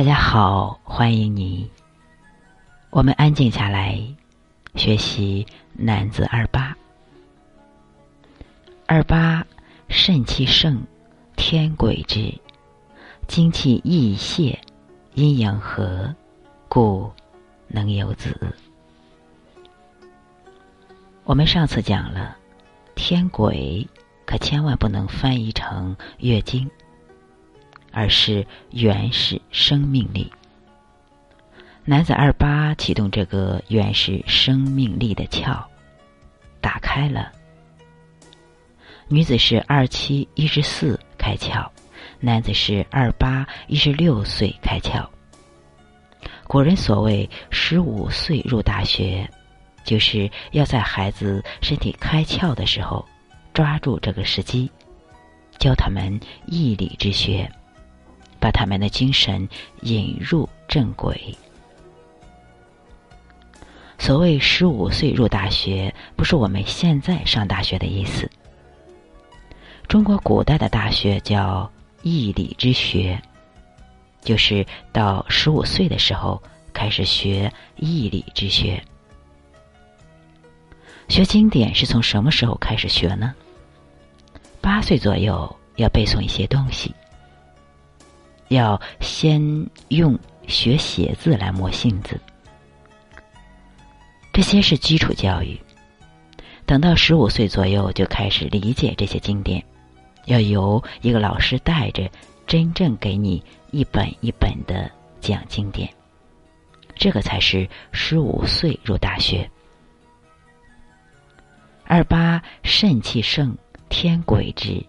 大家好，欢迎你。我们安静下来，学习男子二八。二八肾气盛，天癸之，精气益泄，阴阳和，故能有子。我们上次讲了，天癸可千万不能翻译成月经。而是原始生命力。男子二八启动这个原始生命力的窍，打开了；女子是二七一十四开窍，男子是二八一十六岁开窍。古人所谓十五岁入大学，就是要在孩子身体开窍的时候，抓住这个时机，教他们义理之学。把他们的精神引入正轨。所谓十五岁入大学，不是我们现在上大学的意思。中国古代的大学叫义理之学，就是到十五岁的时候开始学义理之学。学经典是从什么时候开始学呢？八岁左右要背诵一些东西。要先用学写字来磨性子，这些是基础教育。等到十五岁左右就开始理解这些经典，要由一个老师带着，真正给你一本一本的讲经典。这个才是十五岁入大学。二八肾气盛，天癸之，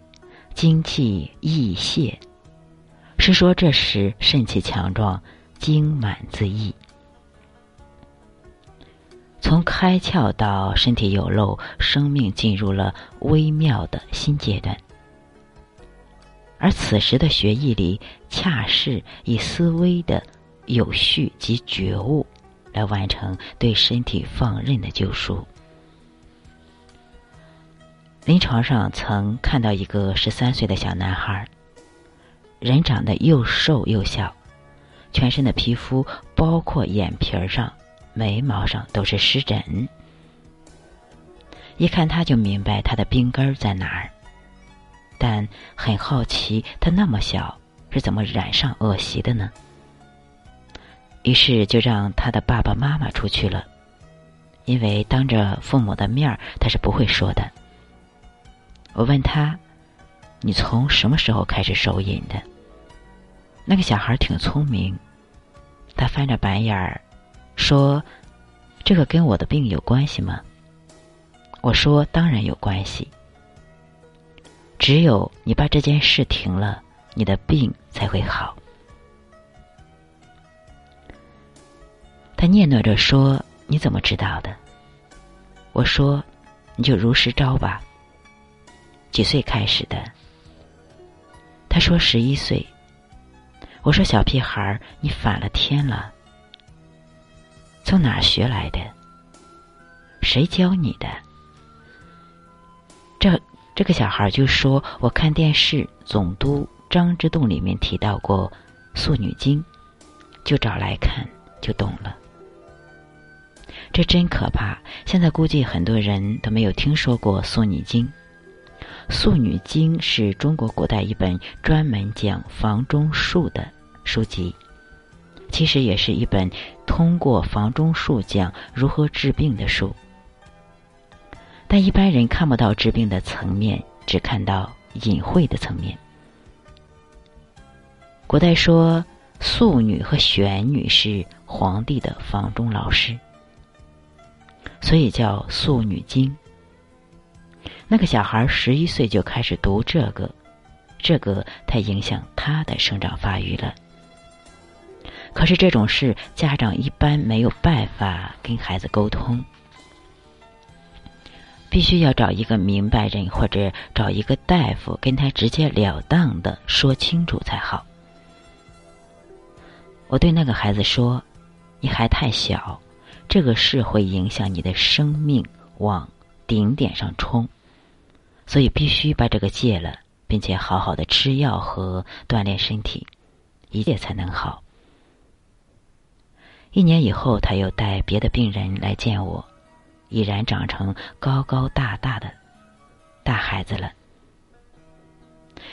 精气溢泄。是说，这时肾气强壮，精满自溢。从开窍到身体有漏，生命进入了微妙的新阶段。而此时的学艺里，恰是以思维的有序及觉悟，来完成对身体放任的救赎。临床上曾看到一个十三岁的小男孩。人长得又瘦又小，全身的皮肤，包括眼皮儿上、眉毛上都是湿疹。一看他就明白他的病根儿在哪儿，但很好奇他那么小是怎么染上恶习的呢？于是就让他的爸爸妈妈出去了，因为当着父母的面儿他是不会说的。我问他：“你从什么时候开始手瘾的？”那个小孩挺聪明，他翻着白眼儿说：“这个跟我的病有关系吗？”我说：“当然有关系。只有你把这件事停了，你的病才会好。”他念叨着说：“你怎么知道的？”我说：“你就如实招吧。”几岁开始的？他说：“十一岁。”我说：“小屁孩儿，你反了天了！从哪学来的？谁教你的？”这这个小孩就说：“我看电视，总督张之洞里面提到过《素女经》，就找来看，就懂了。这真可怕！现在估计很多人都没有听说过《素女经》。”《素女经》是中国古代一本专门讲房中术的书籍，其实也是一本通过房中术讲如何治病的书。但一般人看不到治病的层面，只看到隐晦的层面。古代说，素女和玄女是皇帝的房中老师，所以叫《素女经》。那个小孩十一岁就开始读这个，这个太影响他的生长发育了。可是这种事，家长一般没有办法跟孩子沟通，必须要找一个明白人或者找一个大夫跟他直截了当的说清楚才好。我对那个孩子说：“你还太小，这个事会影响你的生命往顶点上冲。”所以必须把这个戒了，并且好好的吃药和锻炼身体，一切才能好。一年以后，他又带别的病人来见我，已然长成高高大大的大孩子了。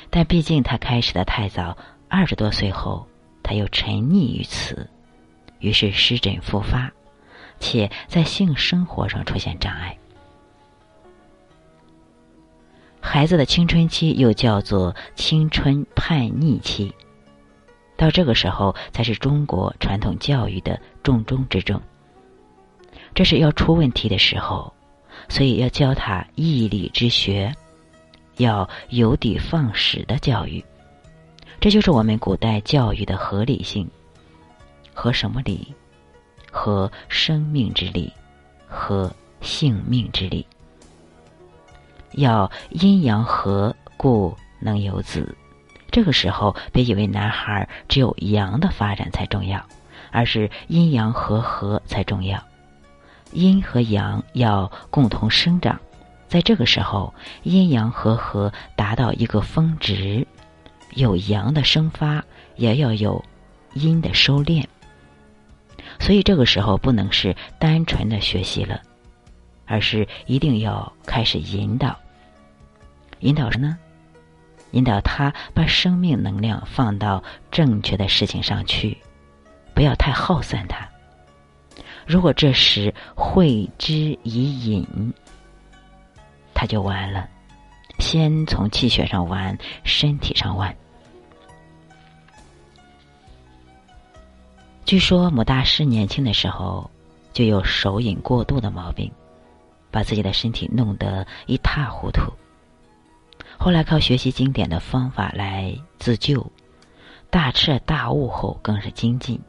但毕竟他开始的太早，二十多岁后，他又沉溺于此，于是湿疹复发，且在性生活上出现障碍。孩子的青春期又叫做青春叛逆期，到这个时候才是中国传统教育的重中之重。这是要出问题的时候，所以要教他义理之学。要有的放矢的教育，这就是我们古代教育的合理性。和什么理？和生命之理，和性命之理。要阴阳和，故能有子。这个时候，别以为男孩只有阳的发展才重要，而是阴阳和合才重要。阴和阳要共同生长。在这个时候，阴阳和合达到一个峰值，有阳的生发，也要有阴的收敛。所以这个时候不能是单纯的学习了，而是一定要开始引导。引导什么呢？引导他把生命能量放到正确的事情上去，不要太耗散它。如果这时会之以引。他就完了，先从气血上玩，身体上玩。据说母大师年轻的时候就有手瘾过度的毛病，把自己的身体弄得一塌糊涂。后来靠学习经典的方法来自救，大彻大悟后更是精进，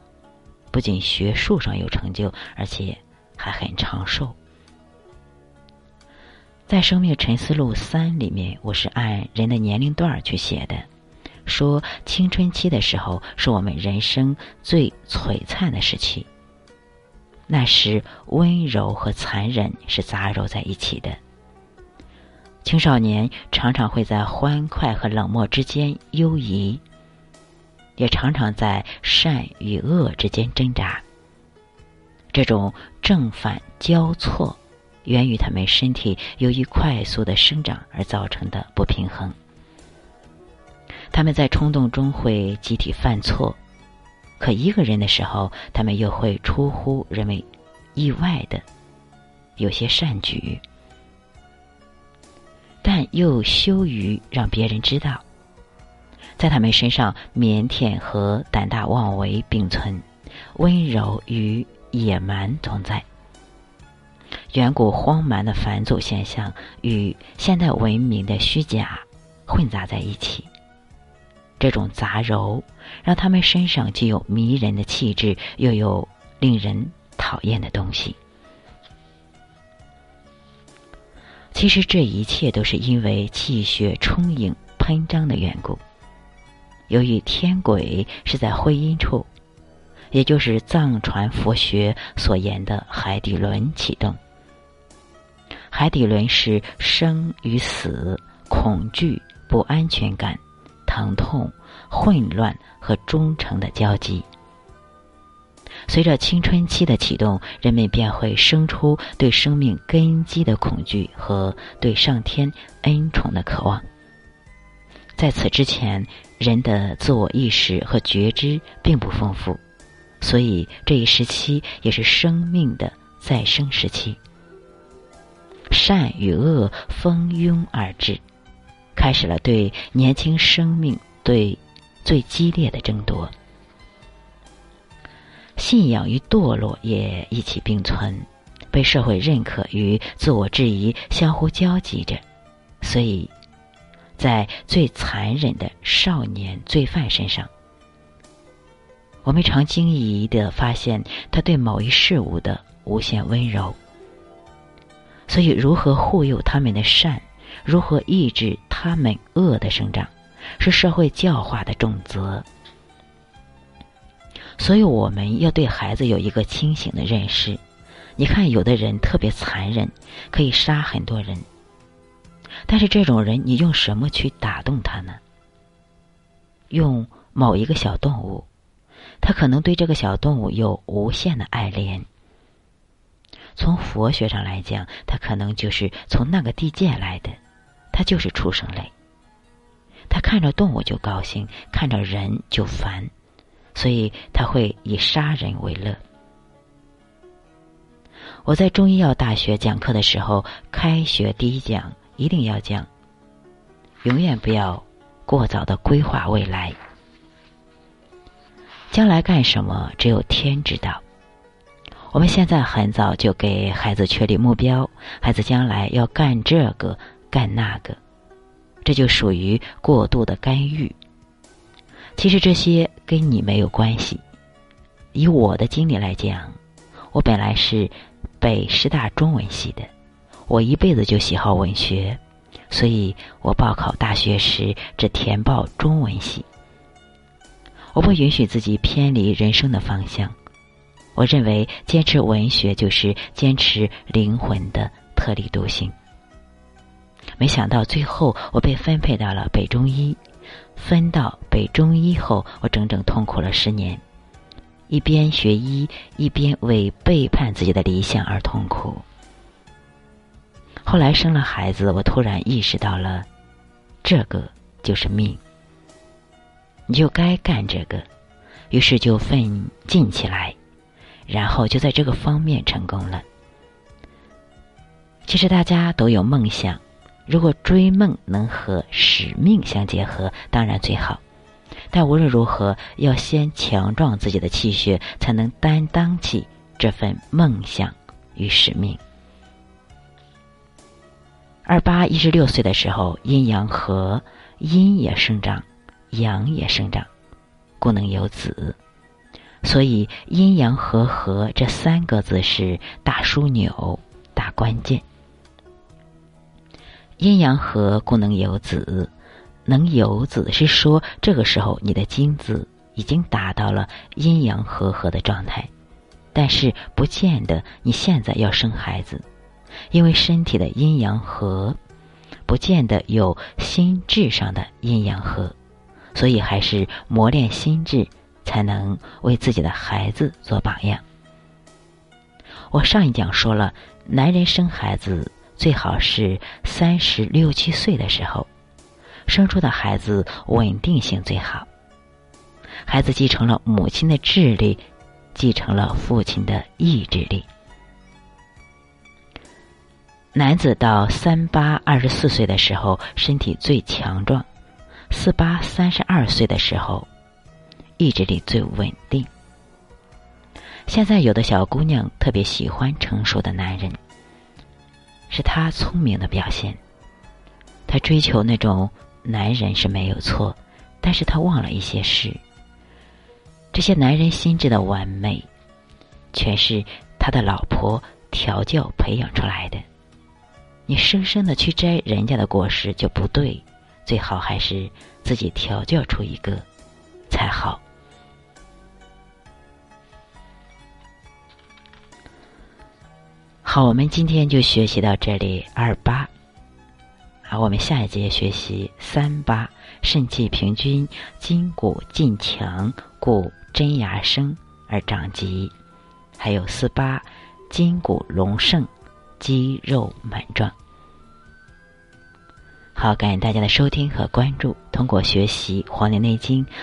不仅学术上有成就，而且还很长寿。在《生命沉思录三》里面，我是按人的年龄段去写的，说青春期的时候是我们人生最璀璨的时期。那时温柔和残忍是杂糅在一起的。青少年常常会在欢快和冷漠之间游移，也常常在善与恶之间挣扎。这种正反交错。源于他们身体由于快速的生长而造成的不平衡。他们在冲动中会集体犯错，可一个人的时候，他们又会出乎人们意外的有些善举，但又羞于让别人知道。在他们身上，腼腆和胆大妄为并存，温柔与野蛮同在。远古荒蛮的返祖现象与现代文明的虚假混杂在一起，这种杂糅让他们身上既有迷人的气质，又有令人讨厌的东西。其实这一切都是因为气血充盈喷张的缘故。由于天鬼是在会阴处，也就是藏传佛学所言的海底轮启动。海底轮是生与死、恐惧、不安全感、疼痛、混乱和忠诚的交集。随着青春期的启动，人们便会生出对生命根基的恐惧和对上天恩宠的渴望。在此之前，人的自我意识和觉知并不丰富，所以这一时期也是生命的再生时期。善与恶蜂拥而至，开始了对年轻生命对最激烈的争夺。信仰与堕落也一起并存，被社会认可与自我质疑相互交集着。所以，在最残忍的少年罪犯身上，我们常惊疑的发现他对某一事物的无限温柔。所以，如何护佑他们的善，如何抑制他们恶的生长，是社会教化的重责。所以，我们要对孩子有一个清醒的认识。你看，有的人特别残忍，可以杀很多人，但是这种人，你用什么去打动他呢？用某一个小动物，他可能对这个小动物有无限的爱怜。从佛学上来讲，他可能就是从那个地界来的，他就是畜生类。他看着动物就高兴，看着人就烦，所以他会以杀人为乐。我在中医药大学讲课的时候，开学第一讲一定要讲，永远不要过早的规划未来。将来干什么，只有天知道。我们现在很早就给孩子确立目标，孩子将来要干这个干那个，这就属于过度的干预。其实这些跟你没有关系。以我的经历来讲，我本来是北师大中文系的，我一辈子就喜好文学，所以我报考大学时只填报中文系。我不允许自己偏离人生的方向。我认为坚持文学就是坚持灵魂的特立独行。没想到最后我被分配到了北中医，分到北中医后，我整整痛苦了十年，一边学医，一边为背叛自己的理想而痛苦。后来生了孩子，我突然意识到了，这个就是命，你就该干这个，于是就奋进起来。然后就在这个方面成功了。其实大家都有梦想，如果追梦能和使命相结合，当然最好。但无论如何，要先强壮自己的气血，才能担当起这份梦想与使命。二八一十六岁的时候，阴阳合，阴也生长，阳也生长，故能有子。所以阴阳和合这三个字是大枢纽、大关键。阴阳合故能有子，能有子是说这个时候你的精子已经达到了阴阳和合的状态，但是不见得你现在要生孩子，因为身体的阴阳合，不见得有心智上的阴阳合，所以还是磨练心智。才能为自己的孩子做榜样。我上一讲说了，男人生孩子最好是三十六七岁的时候，生出的孩子稳定性最好。孩子继承了母亲的智力，继承了父亲的意志力。男子到三八二十四岁的时候，身体最强壮；四八三十二岁的时候。意志力最稳定。现在有的小姑娘特别喜欢成熟的男人，是他聪明的表现。他追求那种男人是没有错，但是他忘了一些事。这些男人心智的完美，全是他的老婆调教培养出来的。你生生的去摘人家的果实就不对，最好还是自己调教出一个才好。好，我们今天就学习到这里。二八，好，我们下一节学习三八，肾气平均，筋骨劲强，故真牙生而长疾；还有四八，筋骨隆盛，肌肉满壮。好，感谢大家的收听和关注。通过学习《黄帝内经》，